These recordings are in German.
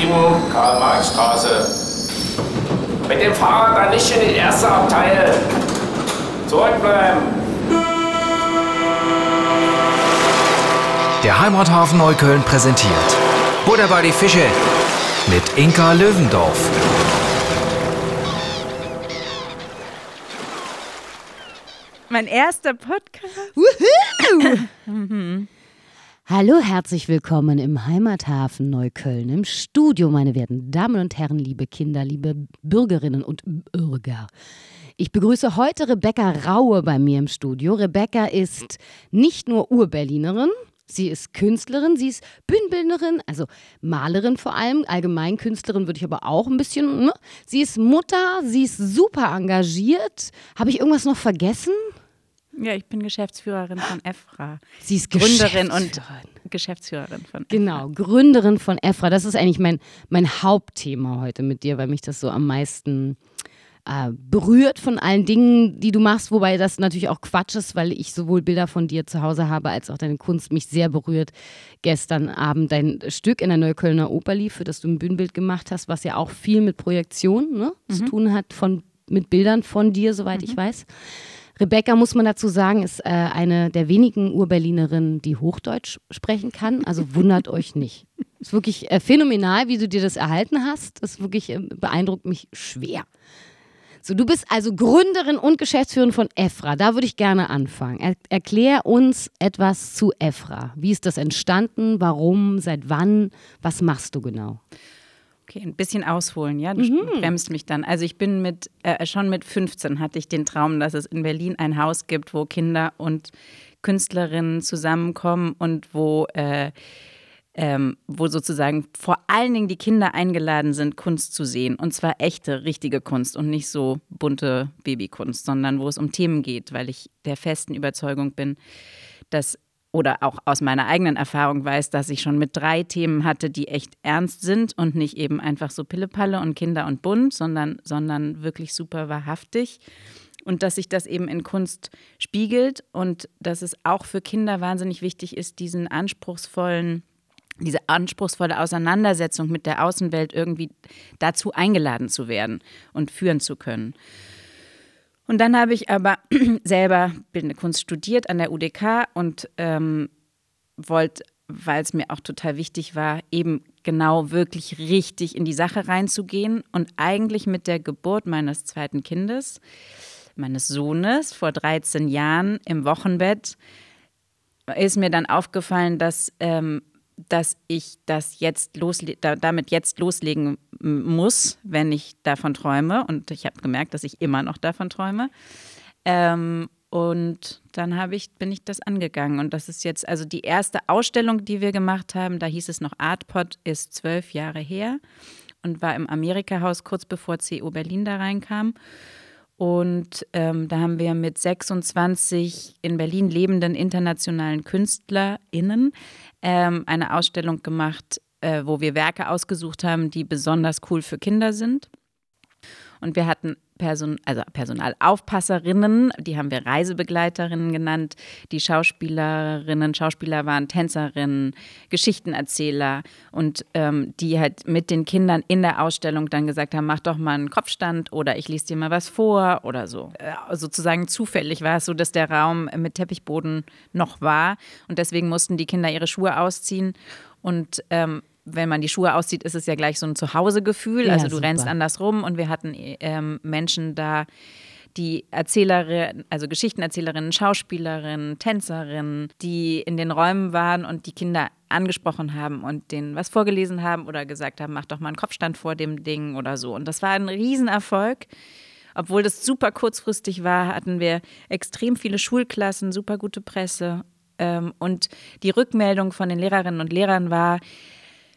7, Karl-Marx-Straße. Mit dem Fahrrad dann nicht in die erste Abteil. Zurückbleiben. Der Heimathafen Neukölln präsentiert Butter bei die Fische mit Inka Löwendorf. Mein erster Podcast. Hallo, herzlich willkommen im Heimathafen Neukölln im Studio, meine werten Damen und Herren, liebe Kinder, liebe Bürgerinnen und Bürger. Ich begrüße heute Rebecca Raue bei mir im Studio. Rebecca ist nicht nur Urberlinerin, Sie ist Künstlerin, sie ist Bühnenbildnerin, also Malerin vor allem, allgemein Künstlerin würde ich aber auch ein bisschen. Ne? Sie ist Mutter, sie ist super engagiert. Habe ich irgendwas noch vergessen? Ja, ich bin Geschäftsführerin von EFRA. Sie ist Gründerin und Geschäftsführerin von EFRA. Genau, Gründerin von EFRA. Das ist eigentlich mein, mein Hauptthema heute mit dir, weil mich das so am meisten äh, berührt von allen Dingen, die du machst, wobei das natürlich auch Quatsch ist, weil ich sowohl Bilder von dir zu Hause habe, als auch deine Kunst mich sehr berührt. Gestern Abend dein Stück in der Neuköllner Oper lief, für das du ein Bühnenbild gemacht hast, was ja auch viel mit Projektion ne, mhm. zu tun hat, von, mit Bildern von dir, soweit mhm. ich weiß. Rebecca, muss man dazu sagen, ist äh, eine der wenigen Urberlinerinnen, die Hochdeutsch sprechen kann. Also wundert euch nicht. Ist wirklich äh, phänomenal, wie du dir das erhalten hast. Das wirklich äh, beeindruckt mich schwer. So, du bist also Gründerin und Geschäftsführerin von EFRA. Da würde ich gerne anfangen. Er erklär uns etwas zu EFRA. Wie ist das entstanden? Warum? Seit wann? Was machst du genau? Okay, ein bisschen ausholen, ja. Du mhm. bremst mich dann. Also ich bin mit, äh, schon mit 15 hatte ich den Traum, dass es in Berlin ein Haus gibt, wo Kinder und Künstlerinnen zusammenkommen und wo, äh, ähm, wo sozusagen vor allen Dingen die Kinder eingeladen sind, Kunst zu sehen. Und zwar echte, richtige Kunst und nicht so bunte Babykunst, sondern wo es um Themen geht, weil ich der festen Überzeugung bin, dass oder auch aus meiner eigenen Erfahrung weiß, dass ich schon mit drei Themen hatte, die echt ernst sind und nicht eben einfach so Pillepalle und Kinder und bunt, sondern, sondern wirklich super wahrhaftig. Und dass sich das eben in Kunst spiegelt und dass es auch für Kinder wahnsinnig wichtig ist, diesen anspruchsvollen, diese anspruchsvolle Auseinandersetzung mit der Außenwelt irgendwie dazu eingeladen zu werden und führen zu können. Und dann habe ich aber selber Bildende Kunst studiert an der UDK und ähm, wollte, weil es mir auch total wichtig war, eben genau wirklich richtig in die Sache reinzugehen. Und eigentlich mit der Geburt meines zweiten Kindes, meines Sohnes, vor 13 Jahren im Wochenbett, ist mir dann aufgefallen, dass ähm, dass ich das jetzt losle damit jetzt loslegen muss, wenn ich davon träume. Und ich habe gemerkt, dass ich immer noch davon träume. Ähm, und dann habe ich, bin ich das angegangen. Und das ist jetzt, also die erste Ausstellung, die wir gemacht haben, da hieß es noch Artpod, ist zwölf Jahre her und war im Amerika-Haus kurz bevor CO Berlin da reinkam. Und ähm, da haben wir mit 26 in Berlin lebenden internationalen KünstlerInnen ähm, eine Ausstellung gemacht, äh, wo wir Werke ausgesucht haben, die besonders cool für Kinder sind. Und wir hatten Person, also Personalaufpasserinnen, die haben wir Reisebegleiterinnen genannt, die Schauspielerinnen, Schauspieler waren Tänzerinnen, Geschichtenerzähler. Und ähm, die halt mit den Kindern in der Ausstellung dann gesagt haben, mach doch mal einen Kopfstand oder ich lese dir mal was vor oder so. Äh, sozusagen zufällig war es so, dass der Raum mit Teppichboden noch war. Und deswegen mussten die Kinder ihre Schuhe ausziehen. Und ähm, wenn man die Schuhe auszieht, ist es ja gleich so ein Zuhausegefühl. Ja, also du super. rennst anders rum und wir hatten ähm, Menschen da, die Erzählerinnen, also Geschichtenerzählerinnen, Schauspielerinnen, Tänzerinnen, die in den Räumen waren und die Kinder angesprochen haben und denen was vorgelesen haben oder gesagt haben, mach doch mal einen Kopfstand vor dem Ding oder so. Und das war ein Riesenerfolg. Obwohl das super kurzfristig war, hatten wir extrem viele Schulklassen, super gute Presse. Ähm, und die Rückmeldung von den Lehrerinnen und Lehrern war,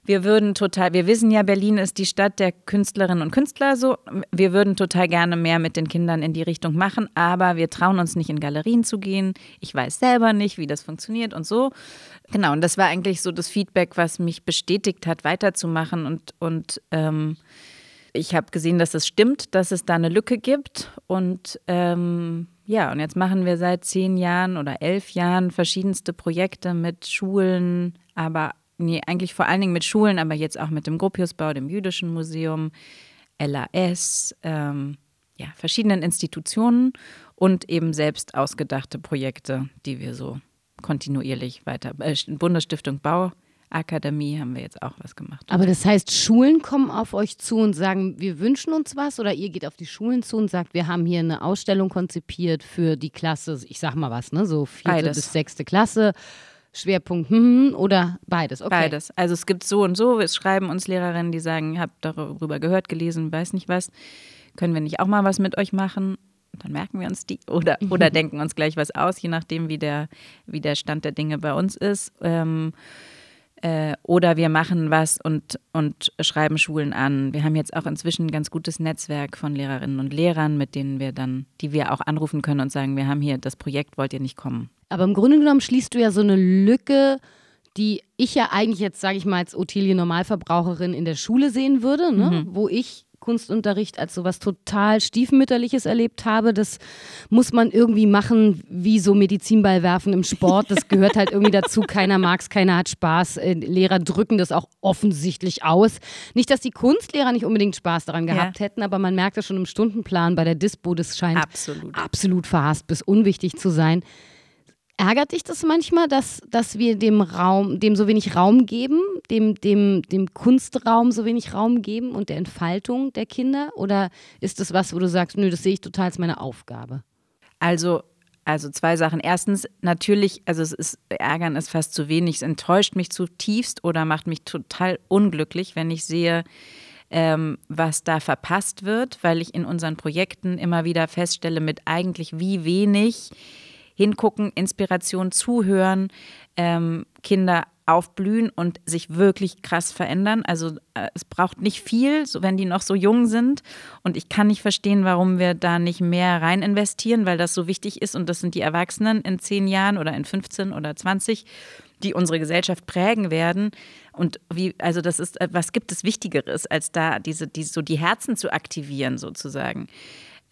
wir würden total, wir wissen ja, Berlin ist die Stadt der Künstlerinnen und Künstler so. Wir würden total gerne mehr mit den Kindern in die Richtung machen, aber wir trauen uns nicht in Galerien zu gehen. Ich weiß selber nicht, wie das funktioniert und so. Genau, und das war eigentlich so das Feedback, was mich bestätigt hat, weiterzumachen und, und ähm, ich habe gesehen, dass es stimmt, dass es da eine Lücke gibt. Und ähm, ja, und jetzt machen wir seit zehn Jahren oder elf Jahren verschiedenste Projekte mit Schulen, aber nee, eigentlich vor allen Dingen mit Schulen, aber jetzt auch mit dem Gropiusbau, dem Jüdischen Museum, LAS, ähm, ja, verschiedenen Institutionen und eben selbst ausgedachte Projekte, die wir so kontinuierlich weiter. Äh, Bundesstiftung Bauakademie haben wir jetzt auch was gemacht. Aber das heißt, Schulen kommen auf euch zu und sagen, wir wünschen uns was oder ihr geht auf die Schulen zu und sagt, wir haben hier eine Ausstellung konzipiert für die Klasse, ich sag mal was, ne, so vierte Beides. bis sechste Klasse. Schwerpunkt hm, oder beides? Okay. Beides. Also es gibt so und so. Es schreiben uns Lehrerinnen, die sagen, ich habe darüber gehört, gelesen, weiß nicht was. Können wir nicht auch mal was mit euch machen? Dann merken wir uns die oder, oder denken uns gleich was aus, je nachdem, wie der, wie der Stand der Dinge bei uns ist. Ähm, äh, oder wir machen was und, und schreiben Schulen an. Wir haben jetzt auch inzwischen ein ganz gutes Netzwerk von Lehrerinnen und Lehrern, mit denen wir dann, die wir auch anrufen können und sagen, wir haben hier das Projekt, wollt ihr nicht kommen? Aber im Grunde genommen schließt du ja so eine Lücke, die ich ja eigentlich jetzt, sage ich mal, als Ottilie Normalverbraucherin in der Schule sehen würde, ne? wo ich Kunstunterricht als sowas total stiefmütterliches erlebt habe. Das muss man irgendwie machen, wie so Medizinball werfen im Sport. Das gehört halt irgendwie dazu. Keiner mag es, keiner hat Spaß. Äh, Lehrer drücken das auch offensichtlich aus. Nicht, dass die Kunstlehrer nicht unbedingt Spaß daran gehabt Ja. hätten, aber man merkt das schon im Stundenplan bei der Dispo. Das scheint Absolut. absolut verhasst bis unwichtig zu sein. Ärgert dich das manchmal, dass, dass wir dem Raum, dem so wenig Raum geben, dem, dem, dem Kunstraum so wenig Raum geben und der Entfaltung der Kinder? Oder ist das was, wo du sagst, nö, das sehe ich total als meine Aufgabe? Also, also zwei Sachen. Erstens, natürlich, also es ist, ärgern ist fast zu wenig. Es enttäuscht mich zutiefst oder macht mich total unglücklich, wenn ich sehe, ähm, was da verpasst wird, weil ich in unseren Projekten immer wieder feststelle, mit eigentlich wie wenig hingucken, Inspiration zuhören, ähm, Kinder aufblühen und sich wirklich krass verändern. Also äh, es braucht nicht viel, so wenn die noch so jung sind. Und ich kann nicht verstehen, warum wir da nicht mehr rein investieren, weil das so wichtig ist. Und das sind die Erwachsenen in zehn Jahren oder in 15 oder 20, die unsere Gesellschaft prägen werden. Und wie, also das ist, äh, was gibt es Wichtigeres, als da diese, die, so die Herzen zu aktivieren, sozusagen.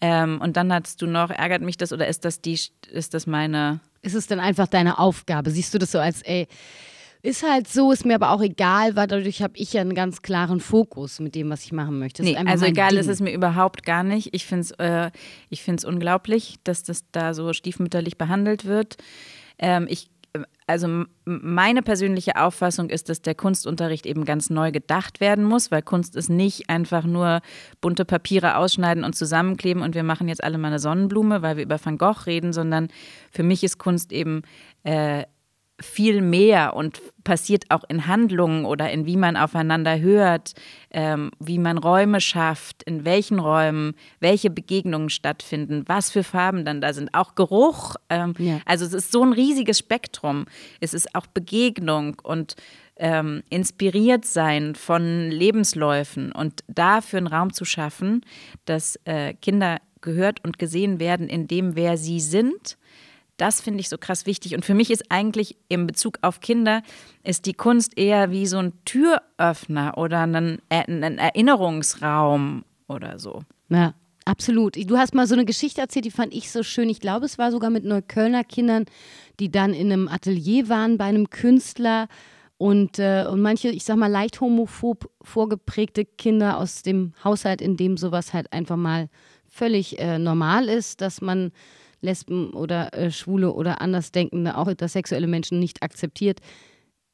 Ähm, und dann hast du noch, ärgert mich das oder ist das die, ist das meine Ist es dann einfach deine Aufgabe? Siehst du das so als, ey, ist halt so, ist mir aber auch egal, weil dadurch habe ich ja einen ganz klaren Fokus mit dem, was ich machen möchte. Nee, also egal Ding. ist es mir überhaupt gar nicht. Ich finde es äh, ich find's unglaublich, dass das da so stiefmütterlich behandelt wird. Ähm, ich, also meine persönliche Auffassung ist, dass der Kunstunterricht eben ganz neu gedacht werden muss, weil Kunst ist nicht einfach nur bunte Papiere ausschneiden und zusammenkleben und wir machen jetzt alle mal eine Sonnenblume, weil wir über Van Gogh reden, sondern für mich ist Kunst eben äh, viel mehr und passiert auch in Handlungen oder in wie man aufeinander hört, ähm, wie man Räume schafft, in welchen Räumen, welche Begegnungen stattfinden, was für Farben dann da sind, auch Geruch. Ähm, Ja. Also es ist so ein riesiges Spektrum. Es ist auch Begegnung und ähm, inspiriert sein von Lebensläufen und dafür einen Raum zu schaffen, dass äh, Kinder gehört und gesehen werden in dem, wer sie sind. Das finde ich so krass wichtig. Und für mich ist eigentlich in Bezug auf Kinder, ist die Kunst eher wie so ein Türöffner oder ein, äh, Erinnerungsraum oder so. Ja, absolut. Du hast mal so eine Geschichte erzählt, die fand ich so schön. Ich glaube, es war sogar mit Neuköllner Kindern, die dann in einem Atelier waren bei einem Künstler und, äh, und manche, ich sag mal, leicht homophob vorgeprägte Kinder aus dem Haushalt, in dem sowas halt einfach mal völlig äh, normal ist, dass man Lesben oder äh, Schwule oder Andersdenkende, auch intersexuelle Menschen nicht akzeptiert,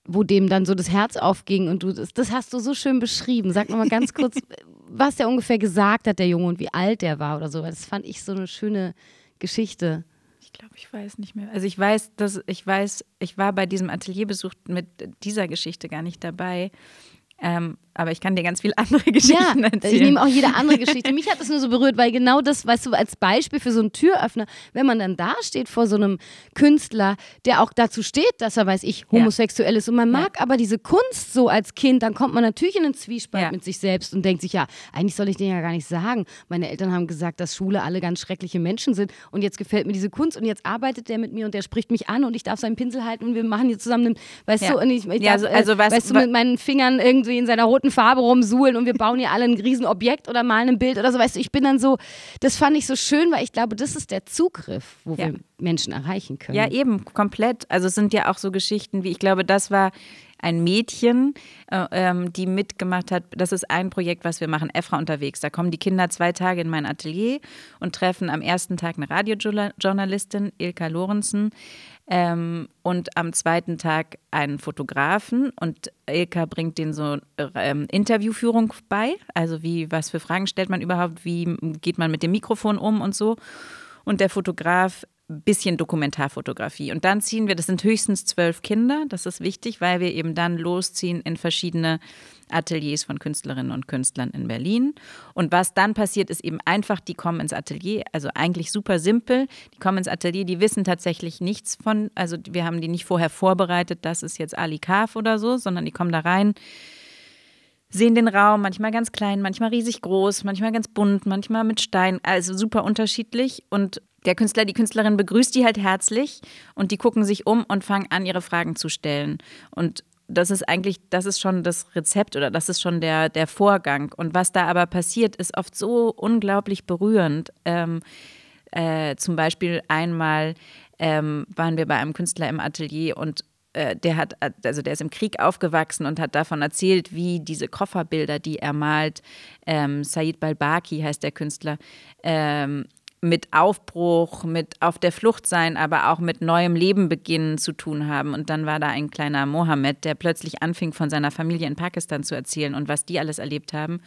wo dem dann so das Herz aufging und du, das, das hast du so schön beschrieben. Sag nochmal ganz kurz, was der ungefähr gesagt hat, der Junge, und wie alt der war oder so. weil Das fand ich so eine schöne Geschichte. Ich glaube, ich weiß nicht mehr. Also ich weiß, dass ich weiß, ich war bei diesem Atelierbesuch mit dieser Geschichte gar nicht dabei. Ähm, aber ich kann dir ganz viele andere Ja, Geschichten erzählen. ich nehme auch jede andere Geschichte. Mich hat das nur so berührt, weil genau das, weißt du, als Beispiel für so einen Türöffner, wenn man dann da steht vor so einem Künstler, der auch dazu steht, dass er, weiß ich, homosexuell ist und man mag aber diese Kunst so als Kind, dann kommt man natürlich in einen Zwiespalt Ja. mit sich selbst und denkt sich, ja, eigentlich soll ich den ja gar nicht sagen. Meine Eltern haben gesagt, dass Schule alle ganz schreckliche Menschen sind und jetzt gefällt mir diese Kunst und jetzt arbeitet der mit mir und der spricht mich an und ich darf seinen Pinsel halten und wir machen hier zusammen, einen, weißt Ja. du, und ich, ich Ja, darf, also- also äh, was- weißt du, mit meinen Fingern irgendwie in seiner roten Farbe rumsuhlen und wir bauen hier alle ein Riesenobjekt oder malen ein Bild oder so. Weißt du, ich bin dann so, das fand ich so schön, weil ich glaube, das ist der Zugriff, wo Ja. wir Menschen erreichen können. Ja, eben, komplett. Also es sind ja auch so Geschichten wie, ich glaube, das war ein Mädchen, äh, ähm, die mitgemacht hat. Das ist ein Projekt, was wir machen, EFRA unterwegs. Da kommen die Kinder zwei Tage in mein Atelier und treffen am ersten Tag eine Radiojournalistin, Ilka Lorenzen, ähm, und am zweiten Tag einen Fotografen und Ilka bringt denen so ähm, Interviewführung bei, also wie, was für Fragen stellt man überhaupt, wie geht man mit dem Mikrofon um und so. Und der Fotograf bisschen Dokumentarfotografie. Und dann ziehen wir, das sind höchstens zwölf Kinder, das ist wichtig, weil wir eben dann losziehen in verschiedene Ateliers von Künstlerinnen und Künstlern in Berlin. Und was dann passiert, ist eben einfach, die kommen ins Atelier, also eigentlich super simpel. Die kommen ins Atelier, die wissen tatsächlich nichts von, also wir haben die nicht vorher vorbereitet, das ist jetzt Ali Kaf oder so, sondern die kommen da rein sehen den Raum, manchmal ganz klein, manchmal riesig groß, manchmal ganz bunt, manchmal mit Stein, also super unterschiedlich. Und der Künstler, die Künstlerin begrüßt die halt herzlich und die gucken sich um und fangen an, ihre Fragen zu stellen. Und das ist eigentlich, das ist schon das Rezept oder das ist schon der, der Vorgang. Und was da aber passiert, ist oft so unglaublich berührend. Ähm, äh, zum Beispiel einmal ähm, waren wir bei einem Künstler im Atelier und äh, der hat, also der ist im Krieg aufgewachsen und hat davon erzählt, wie diese Kofferbilder, die er malt, ähm, Said Balbaki heißt der Künstler, ähm, mit Aufbruch, mit auf der Flucht sein, aber auch mit neuem Leben beginnen zu tun haben. Und dann war da ein kleiner Mohammed, der plötzlich anfing, von seiner Familie in Pakistan zu erzählen und was die alles erlebt haben.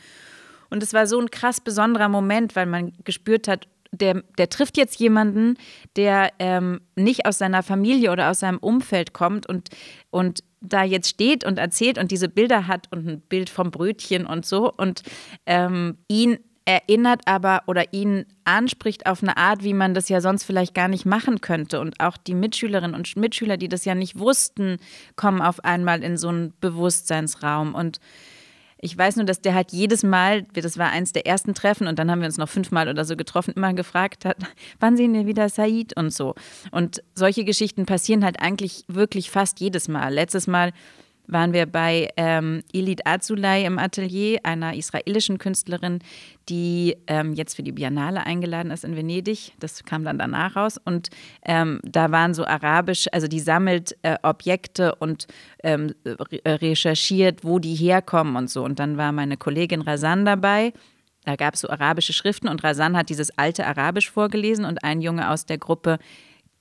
Und es war so ein krass besonderer Moment, weil man gespürt hat, der, der trifft jetzt jemanden, der ähm, nicht aus seiner Familie oder aus seinem Umfeld kommt und, und da jetzt steht und erzählt und diese Bilder hat und ein Bild vom Brötchen und so und ähm, ihn erinnert aber oder ihn anspricht auf eine Art, wie man das ja sonst vielleicht gar nicht machen könnte. Und auch die Mitschülerinnen und Mitschüler, die das ja nicht wussten, kommen auf einmal in so einen Bewusstseinsraum. Und ich weiß nur, dass der halt jedes Mal, das war eins der ersten Treffen und dann haben wir uns noch fünfmal oder so getroffen, immer gefragt hat, wann sehen wir wieder Said und so. Und solche Geschichten passieren halt eigentlich wirklich fast jedes Mal. Letztes Mal waren wir bei ähm, Ilit Azulay im Atelier, einer israelischen Künstlerin, die ähm, jetzt für die Biennale eingeladen ist in Venedig. Das kam dann danach raus. Und ähm, da waren so arabisch, also die sammelt äh, Objekte und ähm, recherchiert, wo die herkommen und so. Und dann war meine Kollegin Razan dabei. Da gab es so arabische Schriften und Razan hat dieses alte Arabisch vorgelesen und ein Junge aus der Gruppe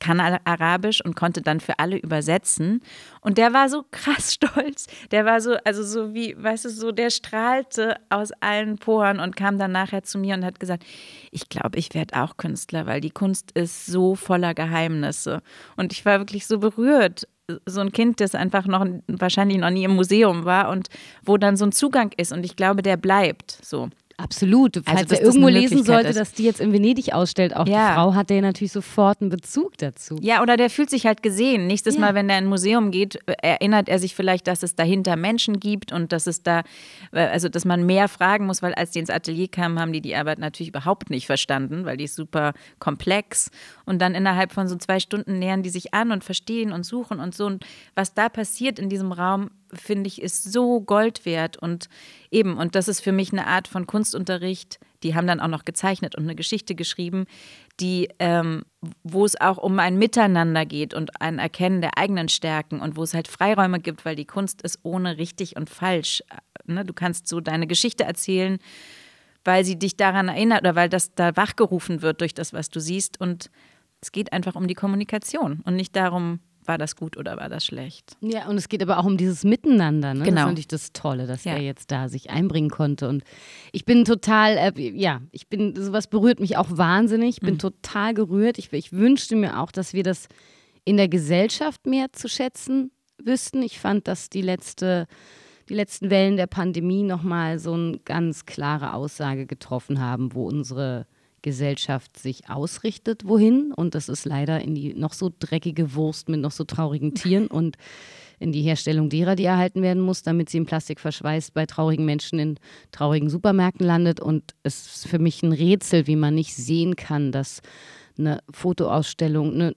kann Arabisch und konnte dann für alle übersetzen. Und der war so krass stolz. Der war so, also so wie, weißt du, so, der strahlte aus allen Poren und kam dann nachher zu mir und hat gesagt, ich glaube, ich werde auch Künstler, weil die Kunst ist so voller Geheimnisse. Und ich war wirklich so berührt. So ein Kind, das einfach noch wahrscheinlich noch nie im Museum war und wo dann so ein Zugang ist. Und ich glaube, der bleibt so. Absolut. Falls also, er irgendwo lesen sollte, ist. dass die jetzt in Venedig ausstellt, auch ja. die Frau, hat der natürlich sofort einen Bezug dazu. Ja, oder der fühlt sich halt gesehen. Nächstes ja. Mal, wenn er in ein Museum geht, erinnert er sich vielleicht, dass es dahinter Menschen gibt und dass es da, äh, also dass man mehr fragen muss, weil als die ins Atelier kamen, haben die die Arbeit natürlich überhaupt nicht verstanden, weil die ist super komplex. Und dann innerhalb von so zwei Stunden nähern die sich an und verstehen und suchen und so. Und was da passiert in diesem Raum, finde ich, ist so Gold wert. Und eben, und das ist für mich eine Art von Kunstunterricht. Die haben dann auch noch gezeichnet und eine Geschichte geschrieben, die, ähm, wo es auch um ein Miteinander geht und ein Erkennen der eigenen Stärken und wo es halt Freiräume gibt, weil die Kunst ist ohne richtig und falsch. Ne? Du kannst so deine Geschichte erzählen, weil sie dich daran erinnert oder weil das da wachgerufen wird durch das, was du siehst. Und es geht einfach um die Kommunikation und nicht darum, war das gut oder war das schlecht. Ja, und es geht aber auch um dieses Miteinander. Ne? Genau. Das fand ich das Tolle, dass ja. er jetzt da sich einbringen konnte. Und ich bin total, äh, ja, ich bin, sowas berührt mich auch wahnsinnig. Ich bin mhm. total gerührt. Ich, ich wünschte mir auch, dass wir das in der Gesellschaft mehr zu schätzen wüssten. Ich fand, dass die letzte die letzten Wellen der Pandemie nochmal so eine ganz klare Aussage getroffen haben, wo unsere Gesellschaft sich ausrichtet, wohin. Und das ist leider in die noch so dreckige Wurst mit noch so traurigen Tieren und in die Herstellung derer, die erhalten werden muss, damit sie in Plastik verschweißt bei traurigen Menschen in traurigen Supermärkten landet. Und es ist für mich ein Rätsel, wie man nicht sehen kann, dass eine Fotoausstellung, eine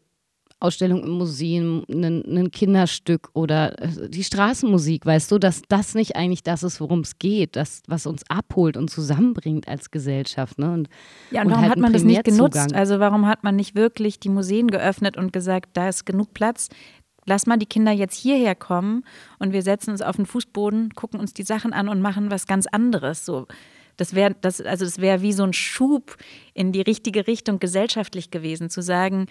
Ausstellung im Museum, ein, Kinderstück oder äh, die Straßenmusik, weißt du, dass das nicht eigentlich das ist, worum es geht, das, was uns abholt und zusammenbringt als Gesellschaft. Ne? Und, ja, und, und warum halt hat man das nicht genutzt? Also warum hat man nicht wirklich die Museen geöffnet und gesagt, da ist genug Platz, lass mal die Kinder jetzt hierher kommen und wir setzen uns auf den Fußboden, gucken uns die Sachen an und machen was ganz anderes. So, das wäre das, also das wäre wie so ein Schub in die richtige Richtung gesellschaftlich gewesen, zu sagen,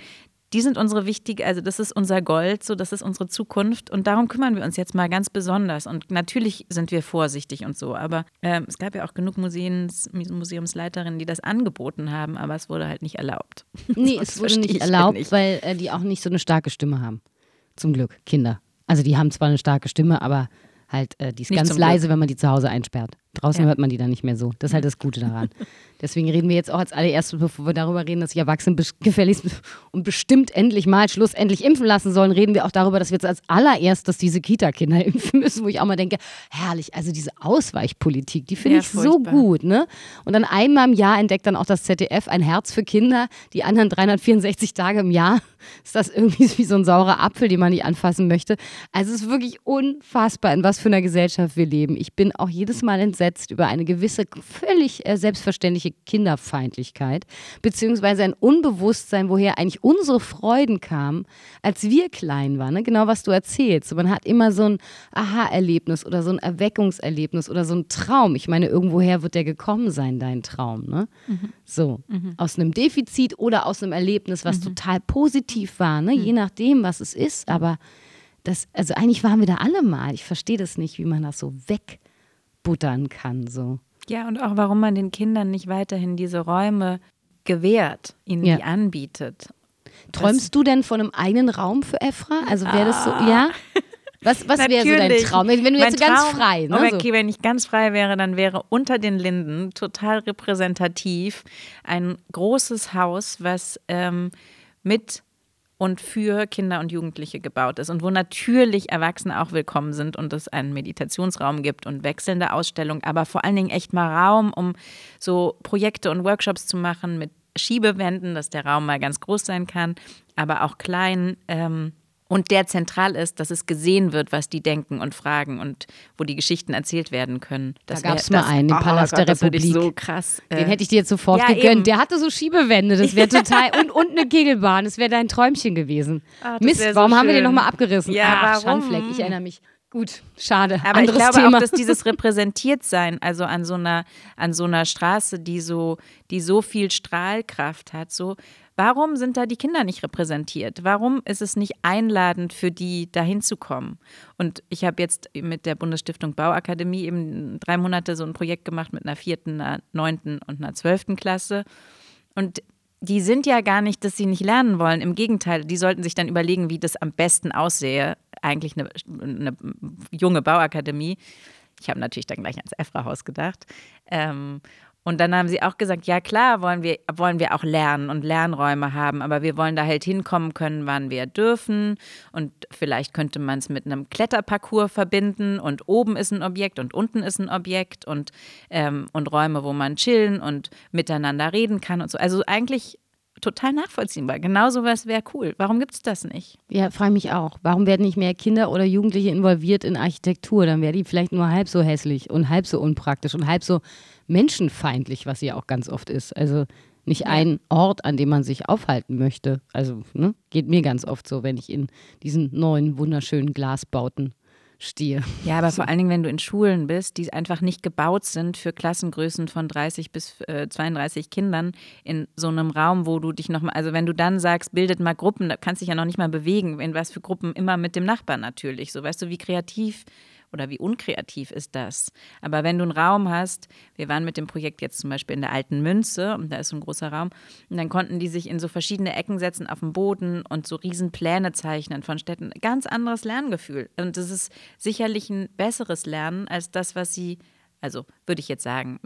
die sind unsere wichtige, also das ist unser Gold, so das ist unsere Zukunft und darum kümmern wir uns jetzt mal ganz besonders. Und natürlich sind wir vorsichtig und so, aber äh, es gab ja auch genug Museums, Museumsleiterinnen, die das angeboten haben, aber es wurde halt nicht erlaubt. Nee, es wurde nicht erlaubt, nicht. weil äh, die auch nicht so eine starke Stimme haben. Zum Glück, Kinder. Also die haben zwar eine starke Stimme, aber halt, äh, die ist nicht ganz leise, Glück. wenn man die zu Hause einsperrt. Draußen ja. hört man die dann nicht mehr so. Das ist halt das Gute daran. Deswegen reden wir jetzt auch als allererstes, bevor wir darüber reden, dass sich Erwachsene gefälligst und bestimmt endlich mal schlussendlich impfen lassen sollen, reden wir auch darüber, dass wir jetzt als allererstes diese Kita-Kinder impfen müssen, wo ich auch mal denke, herrlich, also diese Ausweichpolitik, die finde ja, ich furchtbar. so gut. Ne? Und dann einmal im Jahr entdeckt dann auch das ZDF ein Herz für Kinder, die anderen 364 Tage im Jahr ist das irgendwie wie so ein saurer Apfel, den man nicht anfassen möchte. Also es ist wirklich unfassbar, in was für einer Gesellschaft wir leben. Ich bin auch jedes Mal entsetzt, entsetzt über eine gewisse, völlig äh, selbstverständliche Kinderfeindlichkeit, beziehungsweise ein Unbewusstsein, woher eigentlich unsere Freuden kamen, als wir klein waren. Ne? Genau, was du erzählst. Man hat immer so ein Aha-Erlebnis oder so ein Erweckungserlebnis oder so ein Traum. Ich meine, irgendwoher wird der gekommen sein, dein Traum. Ne? Mhm. So, mhm. aus einem Defizit oder aus einem Erlebnis, was mhm. total positiv war, ne? je nachdem, was es ist. Aber das, also eigentlich waren wir da alle mal. Ich verstehe das nicht, wie man das so weg buttern kann. So. Ja, und auch warum man den Kindern nicht weiterhin diese Räume gewährt, ihnen ja. die anbietet. Träumst das du denn von einem eigenen Raum für Efra? Also wäre das so, ah. ja? Was, was wäre so dein Traum? Wenn du jetzt so ganz Traum, frei, ne? Okay, so. wenn ich ganz frei wäre, dann wäre unter den Linden total repräsentativ ein großes Haus, was ähm, mit und für Kinder und Jugendliche gebaut ist und wo natürlich Erwachsene auch willkommen sind und es einen Meditationsraum gibt und wechselnde Ausstellungen, aber vor allen Dingen echt mal Raum, um so Projekte und Workshops zu machen mit Schiebewänden, dass der Raum mal ganz groß sein kann, aber auch klein. Ähm, und der zentral ist, dass es gesehen wird, was die denken und fragen und wo die Geschichten erzählt werden können. Das da gab es mal einen, den oh Palast Gott, der Republik. so krass. Den äh, hätte ich dir jetzt sofort ja, gegönnt. Eben. Der hatte so Schiebewände, das wäre total und, und eine Kegelbahn, das wäre dein Träumchen gewesen. Ah, Mist, so warum schön. haben wir den nochmal abgerissen? Ja, Ach, warum? Schandfleck, ich erinnere mich. Gut, schade. Aber Anderes ich glaube Thema. auch, dass dieses Repräsentiertsein, also an so einer, an so einer Straße, die so, die so viel Strahlkraft hat, so Warum sind da die Kinder nicht repräsentiert? Warum ist es nicht einladend für die, da hinzukommen? Und ich habe jetzt mit der Bundesstiftung Bauakademie eben drei Monate so ein Projekt gemacht mit einer vierten, einer neunten und einer zwölften Klasse. Und die sind ja gar nicht, dass sie nicht lernen wollen. Im Gegenteil, die sollten sich dann überlegen, wie das am besten aussehe. Eigentlich eine, eine junge Bauakademie. Ich habe natürlich dann gleich ans EFRA-Haus gedacht. Ähm, und dann haben sie auch gesagt, ja klar, wollen wir, wollen wir auch lernen und Lernräume haben, aber wir wollen da halt hinkommen können, wann wir dürfen. Und vielleicht könnte man es mit einem Kletterparcours verbinden und oben ist ein Objekt und unten ist ein Objekt und, ähm, und Räume, wo man chillen und miteinander reden kann und so. Also eigentlich total nachvollziehbar. Genau sowas wäre cool. Warum gibt es das nicht? Ja, frage mich auch. Warum werden nicht mehr Kinder oder Jugendliche involviert in Architektur? Dann wäre die vielleicht nur halb so hässlich und halb so unpraktisch und halb so menschenfeindlich, was sie auch ganz oft ist. Also nicht ein Ort, an dem man sich aufhalten möchte. Also ne, geht mir ganz oft so, wenn ich in diesen neuen wunderschönen Glasbauten stehe. Ja, aber vor allen Dingen, wenn du in Schulen bist, die einfach nicht gebaut sind für Klassengrößen von 30 bis äh, 32 Kindern in so einem Raum, wo du dich nochmal, also wenn du dann sagst, bildet mal Gruppen, da kannst du dich ja noch nicht mal bewegen, in was für Gruppen, immer mit dem Nachbarn natürlich. So, weißt du, wie kreativ oder wie unkreativ ist das? Aber wenn du einen Raum hast, wir waren mit dem Projekt jetzt zum Beispiel in der alten Münze und da ist so ein großer Raum und dann konnten die sich in so verschiedene Ecken setzen auf dem Boden und so Riesenpläne zeichnen von Städten. Ganz anderes Lerngefühl. Und das ist sicherlich ein besseres Lernen als das, was sie also würde ich jetzt sagen,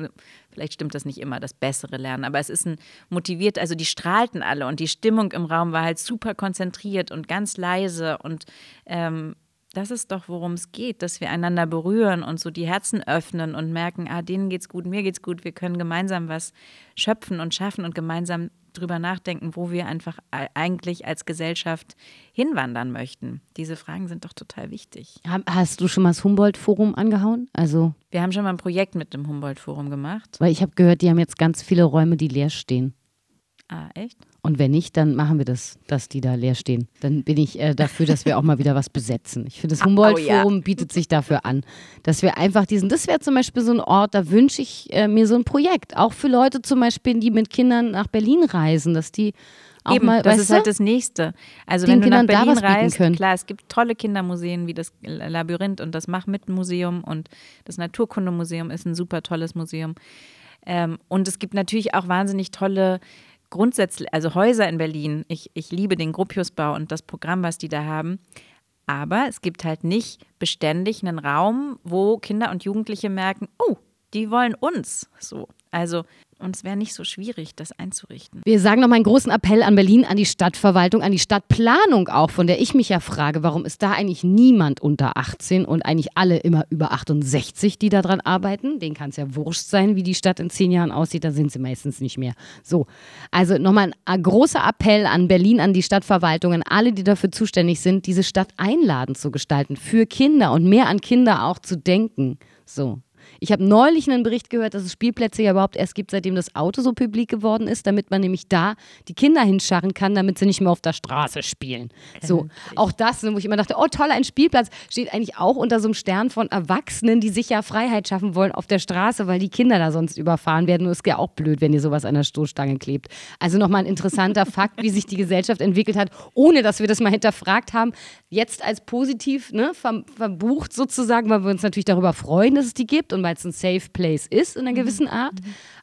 vielleicht stimmt das nicht immer, das bessere Lernen, aber es ist ein motiviert, also die strahlten alle und die Stimmung im Raum war halt super konzentriert und ganz leise und ähm, das ist doch, worum es geht, dass wir einander berühren und so die Herzen öffnen und merken, ah, denen geht's gut, mir geht's gut, wir können gemeinsam was schöpfen und schaffen und gemeinsam drüber nachdenken, wo wir einfach eigentlich als Gesellschaft hinwandern möchten. Diese Fragen sind doch total wichtig. Hast du schon mal das Humboldt-Forum angehauen? Also wir haben schon mal ein Projekt mit dem Humboldt-Forum gemacht. Weil ich habe gehört, die haben jetzt ganz viele Räume, die leer stehen. Ah, echt? Und wenn nicht, dann machen wir das, dass die da leer stehen. Dann bin ich äh, dafür, dass wir auch mal wieder was besetzen. Ich finde, das Humboldt-Forum oh, ja. bietet sich dafür an, dass wir einfach diesen, das wäre zum Beispiel so ein Ort, da wünsche ich äh, mir so ein Projekt. Auch für Leute zum Beispiel, die mit Kindern nach Berlin reisen, dass die auch Eben, mal, das ist du? halt das Nächste. Also Den wenn du nach Kindern Berlin reist, können. klar, es gibt tolle Kindermuseen wie das Labyrinth und das Mach-Mit-Museum und das Naturkundemuseum ist ein super tolles Museum. Ähm, und es gibt natürlich auch wahnsinnig tolle Grundsätze, also Häuser in Berlin. Ich, ich liebe den Gropiusbau und das Programm, was die da haben. Aber es gibt halt nicht beständig einen Raum, wo Kinder und Jugendliche merken, oh, die wollen uns. So. Also, und es wäre nicht so schwierig, das einzurichten. Wir sagen noch mal einen großen Appell an Berlin, an die Stadtverwaltung, an die Stadtplanung auch, von der ich mich ja frage, warum ist da eigentlich niemand unter 18 und eigentlich alle immer über 68, die daran arbeiten? Denen kann es ja wurscht sein, wie die Stadt in zehn Jahren aussieht, da sind sie meistens nicht mehr. So, also nochmal ein, großer Appell an Berlin, an die Stadtverwaltung, an alle, die dafür zuständig sind, diese Stadt einladend zu gestalten, für Kinder und mehr an Kinder auch zu denken. So, ich habe neulich einen Bericht gehört, dass es Spielplätze ja überhaupt erst gibt, seitdem das Auto so publik geworden ist, damit man nämlich da die Kinder hinscharren kann, damit sie nicht mehr auf der Straße spielen. So, auch das, wo ich immer dachte, oh toll, ein Spielplatz steht eigentlich auch unter so einem Stern von Erwachsenen, die sicher Freiheit schaffen wollen auf der Straße, weil die Kinder da sonst überfahren werden. Nur ist ja auch blöd, wenn ihr sowas an der Stoßstange klebt. Also nochmal ein interessanter Fakt, wie sich die Gesellschaft entwickelt hat, ohne dass wir das mal hinterfragt haben. Jetzt als positiv ne, ver verbucht sozusagen, weil wir uns natürlich darüber freuen, dass es die gibt und weil es ein Safe Place ist in einer gewissen Art.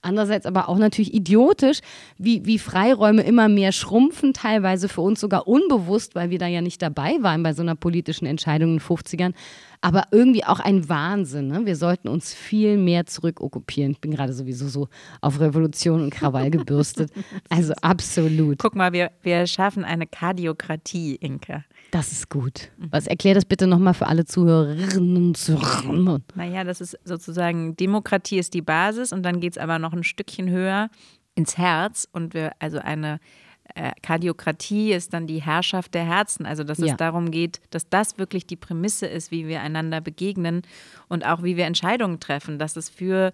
Andererseits aber auch natürlich idiotisch, wie, wie Freiräume immer mehr schrumpfen, teilweise für uns sogar unbewusst, weil wir da ja nicht dabei waren bei so einer politischen Entscheidung in den 50ern. Aber irgendwie auch ein Wahnsinn. Ne? Wir sollten uns viel mehr zurückokkupieren. Ich bin gerade sowieso so auf Revolution und Krawall gebürstet. Also absolut. Guck mal, wir, wir schaffen eine Kardiokratie, Inke. Das ist gut. Was erklär das bitte nochmal für alle Zuhörerinnen und Zuhörer. Naja, das ist sozusagen, Demokratie ist die Basis und dann geht es aber noch ein Stückchen höher ins Herz und wir, also eine Kardiokratie ist dann die Herrschaft der Herzen, also dass Ja. es darum geht, dass das wirklich die Prämisse ist, wie wir einander begegnen und auch wie wir Entscheidungen treffen, dass es für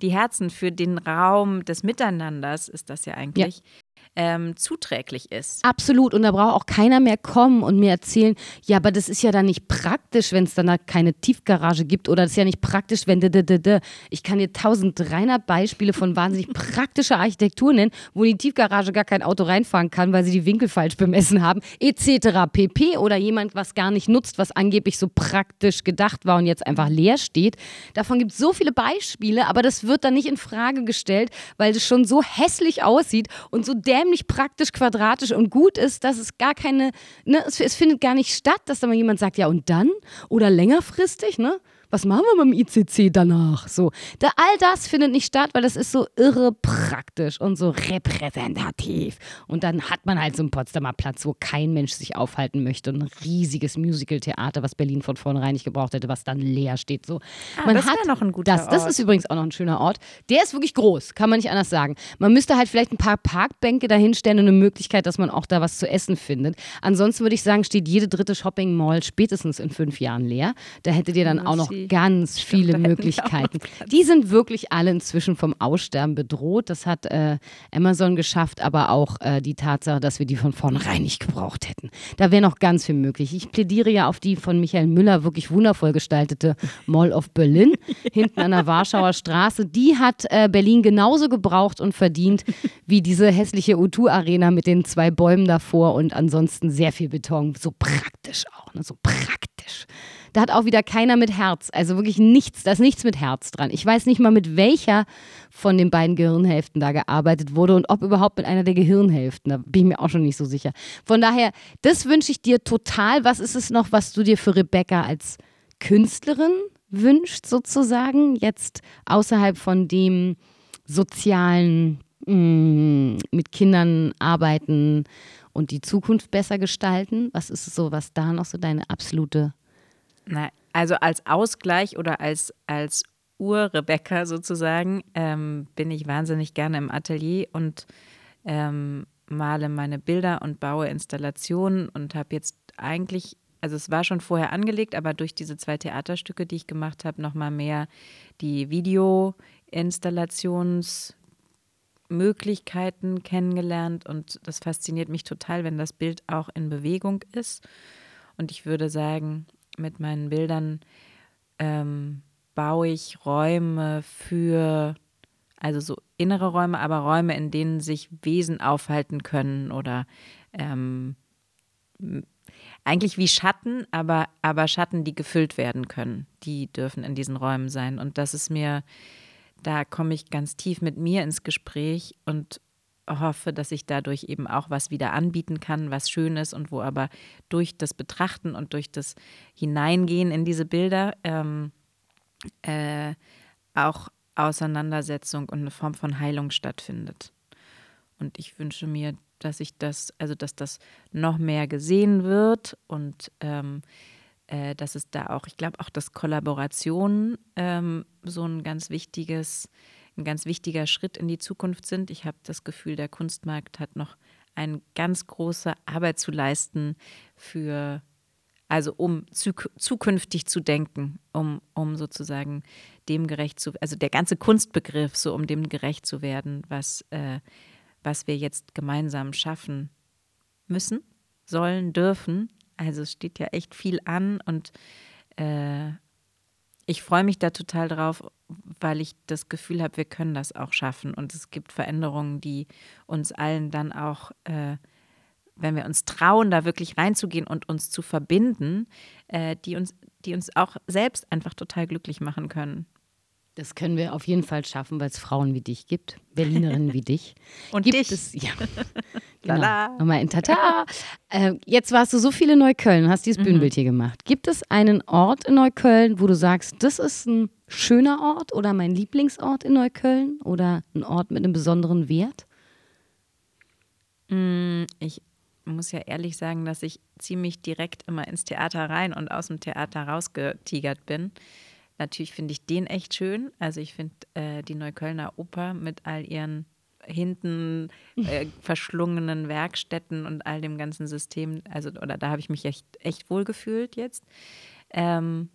die Herzen, für den Raum des Miteinanders ist das ja. eigentlich, ähm, zuträglich ist. Absolut. Und da braucht auch keiner mehr kommen und mir erzählen, ja, aber das ist ja dann nicht praktisch, wenn es dann da keine Tiefgarage gibt oder das ist ja nicht praktisch, wenn. Ich kann dir 1300 Beispiele von wahnsinnig praktischer Architektur nennen, wo die Tiefgarage gar kein Auto reinfahren kann, weil sie die Winkel falsch bemessen haben, etc. pp. Oder jemand, was gar nicht nutzt, was angeblich so praktisch gedacht war und jetzt einfach leer steht. Davon gibt es so viele Beispiele, aber das wird dann nicht in Frage gestellt, weil es schon so hässlich aussieht und so dämlich praktisch, quadratisch und gut ist, dass es gar keine, ne, es, es findet gar nicht statt, dass da mal jemand sagt, ja und dann? Oder längerfristig, ne? Was machen wir mit dem ICC danach? So, da, all das findet nicht statt, weil das ist so irre praktisch und so repräsentativ. Und dann hat man halt so einen Potsdamer Platz, wo kein Mensch sich aufhalten möchte. Und ein riesiges Musical-Theater, was Berlin von vornherein nicht gebraucht hätte, was dann leer steht. So, man das hat noch ein guter das, das Ort. ist übrigens auch noch ein schöner Ort. Der ist wirklich groß, kann man nicht anders sagen. Man müsste halt vielleicht ein paar Parkbänke dahinstellen und eine Möglichkeit, dass man auch da was zu essen findet. Ansonsten würde ich sagen, steht jede dritte Shopping Mall spätestens in fünf Jahren leer. Da hättet ihr dann auch noch Ganz viele Möglichkeiten. Die sind wirklich alle inzwischen vom Aussterben bedroht. Das hat äh, Amazon geschafft, aber auch äh, die Tatsache, dass wir die von vornherein nicht gebraucht hätten. Da wäre noch ganz viel möglich. Ich plädiere ja auf die von Michael Müller wirklich wundervoll gestaltete Mall of Berlin hinten an der Warschauer Straße. Die hat äh, Berlin genauso gebraucht und verdient wie diese hässliche U2-Arena mit den zwei Bäumen davor und ansonsten sehr viel Beton. So praktisch auch, ne? so praktisch. Da hat auch wieder keiner mit Herz. Also wirklich nichts, da ist nichts mit Herz dran. Ich weiß nicht mal, mit welcher von den beiden Gehirnhälften da gearbeitet wurde und ob überhaupt mit einer der Gehirnhälften. Da bin ich mir auch schon nicht so sicher. Von daher, das wünsche ich dir total. Was ist es noch, was du dir für Rebecca als Künstlerin wünscht, sozusagen? Jetzt außerhalb von dem sozialen, mh, mit Kindern arbeiten und die Zukunft besser gestalten? Was ist so, was da noch so deine absolute Na, also als Ausgleich oder als, als Ur-Rebecca sozusagen ähm, bin ich wahnsinnig gerne im Atelier und ähm, male meine Bilder und baue Installationen und habe jetzt eigentlich, also es war schon vorher angelegt, aber durch diese zwei Theaterstücke, die ich gemacht habe, nochmal mehr die Video-Installations- Möglichkeiten kennengelernt und das fasziniert mich total, wenn das Bild auch in Bewegung ist. Und ich würde sagen, mit meinen Bildern ähm, baue ich Räume für, also so innere Räume, aber Räume, in denen sich Wesen aufhalten können oder ähm, eigentlich wie Schatten, aber, aber Schatten, die gefüllt werden können, die dürfen in diesen Räumen sein. Und das ist mir da komme ich ganz tief mit mir ins Gespräch und hoffe, dass ich dadurch eben auch was wieder anbieten kann, was schön ist und wo aber durch das Betrachten und durch das Hineingehen in diese Bilder ähm, äh, auch Auseinandersetzung und eine Form von Heilung stattfindet. Und ich wünsche mir, dass ich das, also dass das noch mehr gesehen wird und ähm, äh, dass es da auch, ich glaube auch, dass Kollaborationen ähm, so ein ganz wichtiges, ein ganz wichtiger Schritt in die Zukunft sind. Ich habe das Gefühl, der Kunstmarkt hat noch eine ganz große Arbeit zu leisten für also um zu, zukünftig zu denken, um, um sozusagen dem gerecht zu, also der ganze Kunstbegriff, so um dem gerecht zu werden, was, äh, was wir jetzt gemeinsam schaffen müssen, sollen, dürfen. Also es steht ja echt viel an und äh, ich freue mich da total drauf, weil ich das Gefühl habe, wir können das auch schaffen. Und es gibt Veränderungen, die uns allen dann auch, äh, wenn wir uns trauen, da wirklich reinzugehen und uns zu verbinden, äh, die, uns, die uns auch selbst einfach total glücklich machen können. Das können wir auf jeden Fall schaffen, weil es Frauen wie dich gibt, Berlinerinnen wie dich. Und gibt dich. Es, ja. genau. Nochmal in Tata. Äh, jetzt warst du so viel in Neukölln, hast dieses mhm. Bühnenbild hier gemacht. Gibt es einen Ort in Neukölln, wo du sagst, das ist ein schöner Ort oder mein Lieblingsort in Neukölln oder ein Ort mit einem besonderen Wert? Mm, ich muss ja ehrlich sagen, dass ich ziemlich direkt immer ins Theater rein und aus dem Theater rausgetigert bin. Natürlich finde ich den echt schön. Also ich finde äh, die Neuköllner Oper mit all ihren hinten äh, verschlungenen Werkstätten und all dem ganzen System, also oder da habe ich mich echt, echt wohl gefühlt jetzt. Ähm,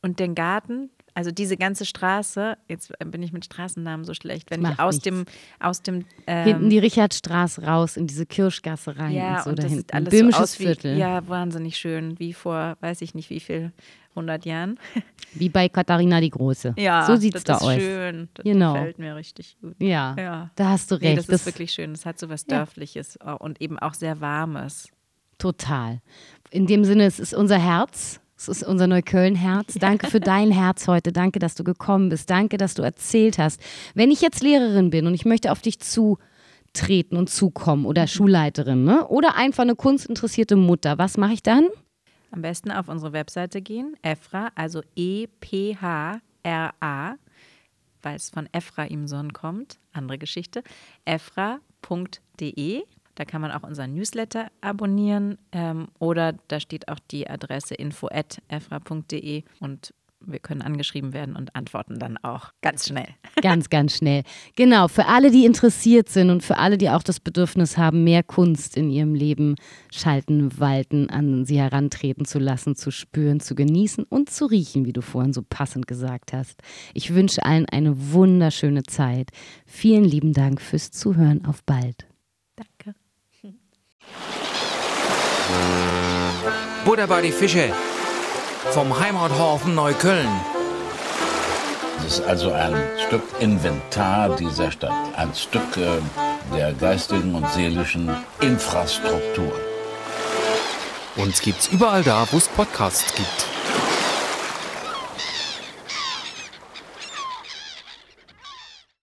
und den Garten, also diese ganze Straße, jetzt bin ich mit Straßennamen so schlecht, wenn ich aus nichts. dem, aus dem ähm, hinten die Richardstraße raus in diese Kirschgasse rein ja, und so und das dahinten. alles Böhmisches so Viertel. Wie, ja, wahnsinnig schön, wie vor, weiß ich nicht wie viel 100 Jahren. Wie bei Katharina die Große. Ja, so sieht es da aus. Das ist schön. Das genau. gefällt mir richtig gut. Ja, ja. da hast du recht. Nee, das, das, ist wirklich schön. Das hat so was Dörfliches ja. und eben auch sehr Warmes. Total. In dem Sinne, es ist unser Herz. Es ist unser Neukölln-Herz. Danke für dein Herz heute. Danke, dass du gekommen bist. Danke, dass du erzählt hast. Wenn ich jetzt Lehrerin bin und ich möchte auf dich zutreten und zukommen oder mhm. Schulleiterin ne? oder einfach eine kunstinteressierte Mutter, was mache ich dann? Am besten auf unsere Webseite gehen, EFRA, also E-P-H-R-A, weil es von Ephraimson kommt, andere Geschichte, efra.de. Da kann man auch unseren Newsletter abonnieren ähm, oder da steht auch die Adresse info.efra.de und wir können angeschrieben werden und antworten dann auch ganz schnell. Ganz, ganz schnell. Genau, für alle, die interessiert sind und für alle, die auch das Bedürfnis haben, mehr Kunst in ihrem Leben schalten, walten, an sie herantreten zu lassen, zu spüren, zu genießen und zu riechen, wie du vorhin so passend gesagt hast. Ich wünsche allen eine wunderschöne Zeit. Vielen lieben Dank fürs Zuhören. Auf bald. Danke. Buddha die Fische vom Heimathafen Neukölln. Es ist also ein Stück Inventar dieser Stadt, ein Stück äh, der geistigen und seelischen Infrastruktur. Uns gibt's überall da, wo es Podcasts gibt.